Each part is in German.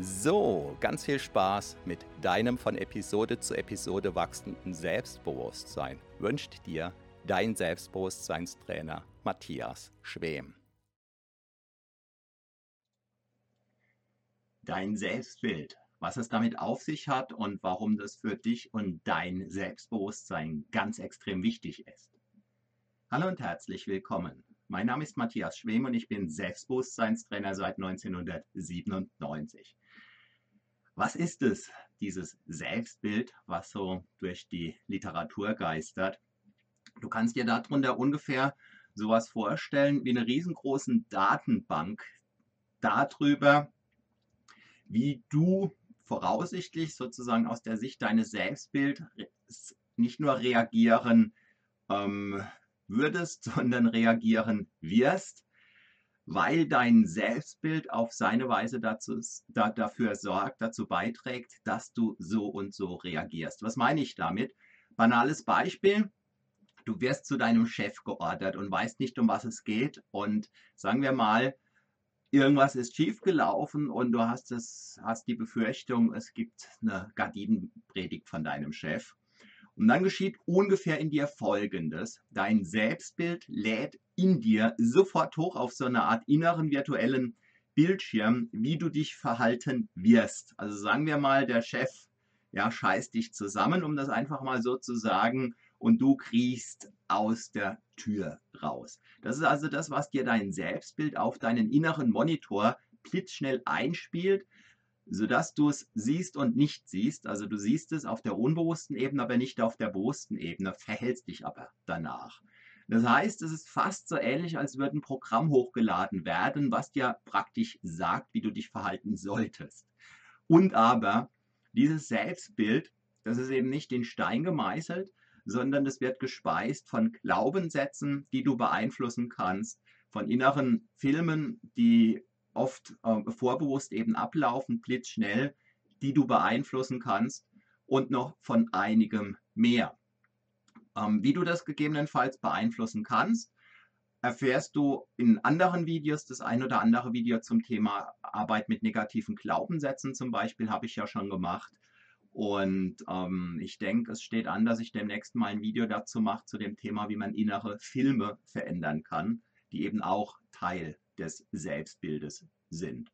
So, ganz viel Spaß mit deinem von Episode zu Episode wachsenden Selbstbewusstsein wünscht dir dein Selbstbewusstseinstrainer Matthias Schwem. Dein Selbstbild, was es damit auf sich hat und warum das für dich und dein Selbstbewusstsein ganz extrem wichtig ist. Hallo und herzlich willkommen. Mein Name ist Matthias Schwem und ich bin Selbstbewusstseinstrainer seit 1997. Was ist es, dieses Selbstbild, was so durch die Literatur geistert? Du kannst dir darunter ungefähr sowas vorstellen wie eine riesengroßen Datenbank darüber, wie du voraussichtlich sozusagen aus der Sicht deines Selbstbilds nicht nur reagieren ähm, würdest, sondern reagieren wirst weil dein Selbstbild auf seine Weise dazu, da, dafür sorgt, dazu beiträgt, dass du so und so reagierst. Was meine ich damit? Banales Beispiel. Du wirst zu deinem Chef geordert und weißt nicht, um was es geht. Und sagen wir mal, irgendwas ist schiefgelaufen und du hast, es, hast die Befürchtung, es gibt eine Gardinenpredigt von deinem Chef. Und dann geschieht ungefähr in dir Folgendes. Dein Selbstbild lädt in dir sofort hoch auf so eine Art inneren virtuellen Bildschirm, wie du dich verhalten wirst. Also sagen wir mal, der Chef ja, scheißt dich zusammen, um das einfach mal so zu sagen, und du kriechst aus der Tür raus. Das ist also das, was dir dein Selbstbild auf deinen inneren Monitor blitzschnell einspielt, sodass du es siehst und nicht siehst. Also du siehst es auf der unbewussten Ebene, aber nicht auf der bewussten Ebene, verhältst dich aber danach. Das heißt, es ist fast so ähnlich, als würde ein Programm hochgeladen werden, was dir praktisch sagt, wie du dich verhalten solltest. Und aber dieses Selbstbild, das ist eben nicht in Stein gemeißelt, sondern es wird gespeist von Glaubenssätzen, die du beeinflussen kannst, von inneren Filmen, die oft äh, vorbewusst eben ablaufen, blitzschnell, die du beeinflussen kannst und noch von einigem mehr. Ähm, wie du das gegebenenfalls beeinflussen kannst, erfährst du in anderen Videos. Das ein oder andere Video zum Thema Arbeit mit negativen Glaubenssätzen zum Beispiel habe ich ja schon gemacht. Und ähm, ich denke, es steht an, dass ich demnächst mal ein Video dazu mache, zu dem Thema, wie man innere Filme verändern kann, die eben auch Teil des Selbstbildes sind.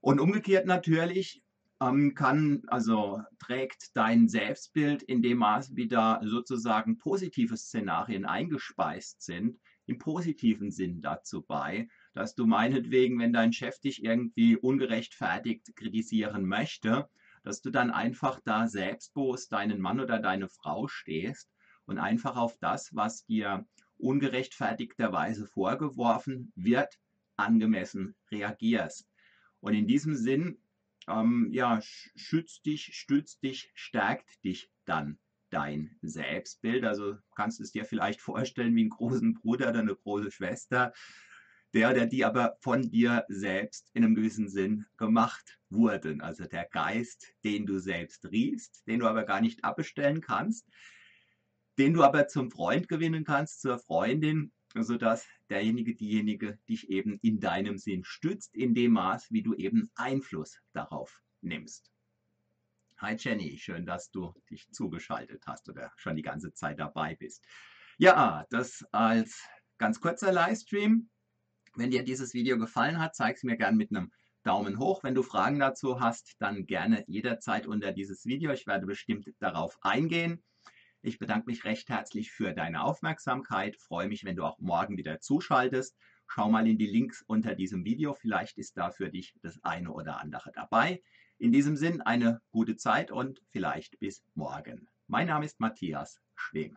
Und umgekehrt natürlich ähm, kann, also trägt dein Selbstbild in dem Maß, wie da sozusagen positive Szenarien eingespeist sind, im positiven Sinn dazu bei, dass du meinetwegen, wenn dein Chef dich irgendwie ungerechtfertigt kritisieren möchte, dass du dann einfach da selbstbewusst deinen Mann oder deine Frau stehst und einfach auf das, was dir ungerechtfertigterweise vorgeworfen wird, angemessen reagierst. Und in diesem Sinn, ähm, ja, schützt dich, stützt dich, stärkt dich dann dein Selbstbild. Also kannst du es dir vielleicht vorstellen wie einen großen Bruder oder eine große Schwester, der oder die aber von dir selbst in einem gewissen Sinn gemacht wurden. Also der Geist, den du selbst riechst, den du aber gar nicht abbestellen kannst, den du aber zum Freund gewinnen kannst, zur Freundin, sodass derjenige, diejenige dich eben in deinem Sinn stützt, in dem Maß, wie du eben Einfluss darauf nimmst. Hi Jenny, schön, dass du dich zugeschaltet hast oder schon die ganze Zeit dabei bist. Ja, das als ganz kurzer Livestream. Wenn dir dieses Video gefallen hat, zeig es mir gerne mit einem Daumen hoch. Wenn du Fragen dazu hast, dann gerne jederzeit unter dieses Video. Ich werde bestimmt darauf eingehen. Ich bedanke mich recht herzlich für deine Aufmerksamkeit. Freue mich, wenn du auch morgen wieder zuschaltest. Schau mal in die Links unter diesem Video. Vielleicht ist da für dich das eine oder andere dabei. In diesem Sinn eine gute Zeit und vielleicht bis morgen. Mein Name ist Matthias Schwem.